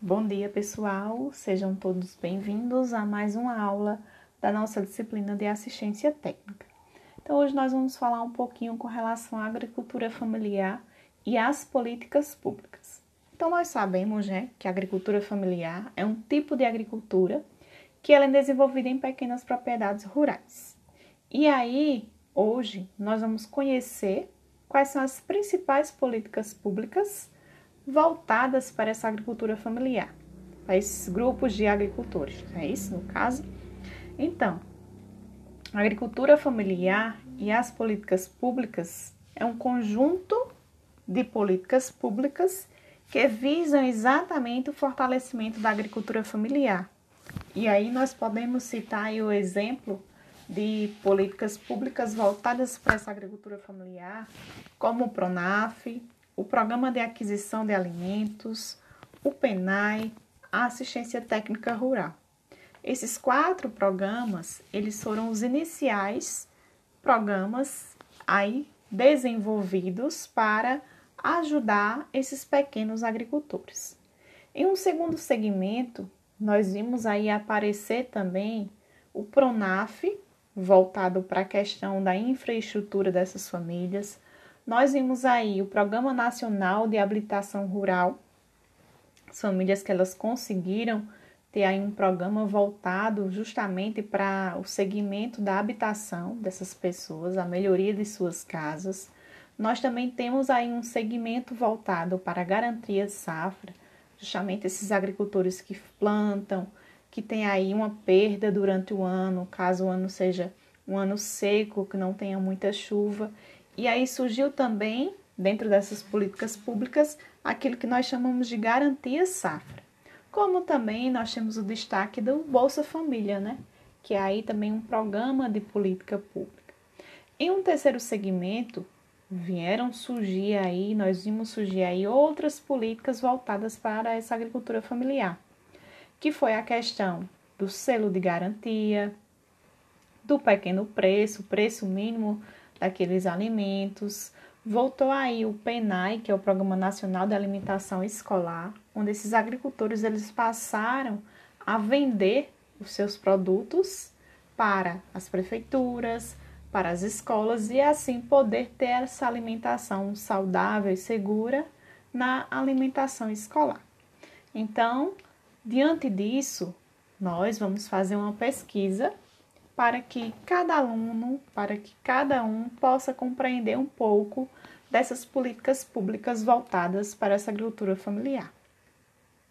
Bom dia, pessoal. Sejam todos bem-vindos a mais uma aula da nossa disciplina de assistência técnica. Então, hoje nós vamos falar um pouquinho com relação à agricultura familiar e às políticas públicas. Então, nós sabemos, né, que a agricultura familiar é um tipo de agricultura que ela é desenvolvida em pequenas propriedades rurais. E aí, hoje, nós vamos conhecer quais são as principais políticas públicas voltadas para essa agricultura familiar, para esses grupos de agricultores, é isso no caso? Então, a agricultura familiar e as políticas públicas é um conjunto de políticas públicas que visam exatamente o fortalecimento da agricultura familiar. E aí nós podemos citar o exemplo de políticas públicas voltadas para essa agricultura familiar, como o PRONAF, o Programa de Aquisição de Alimentos, o PENAI, a Assistência Técnica Rural. Esses quatro programas, eles foram os iniciais programas aí desenvolvidos para ajudar esses pequenos agricultores. Em um segundo segmento, nós vimos aí aparecer também o Pronaf, voltado para a questão da infraestrutura dessas famílias, nós vimos aí o Programa Nacional de Habilitação Rural, as famílias que elas conseguiram ter aí um programa voltado justamente para o segmento da habitação dessas pessoas, a melhoria de suas casas. Nós também temos aí um segmento voltado para a garantia de safra, justamente esses agricultores que plantam, que tem aí uma perda durante o ano, caso o ano seja um ano seco, que não tenha muita chuva, e aí surgiu também, dentro dessas políticas públicas, aquilo que nós chamamos de garantia safra. Como também nós temos o destaque do Bolsa Família, né? Que é aí também um programa de política pública. Em um terceiro segmento, vieram surgir aí, nós vimos surgir aí outras políticas voltadas para essa agricultura familiar, que foi a questão do selo de garantia, do pequeno preço, preço mínimo daqueles alimentos. Voltou aí o PENAI, que é o Programa Nacional de Alimentação Escolar, onde esses agricultores eles passaram a vender os seus produtos para as prefeituras, para as escolas e assim poder ter essa alimentação saudável e segura na alimentação escolar. Então, diante disso, nós vamos fazer uma pesquisa para que cada aluno, para que cada um possa compreender um pouco dessas políticas públicas voltadas para essa agricultura familiar.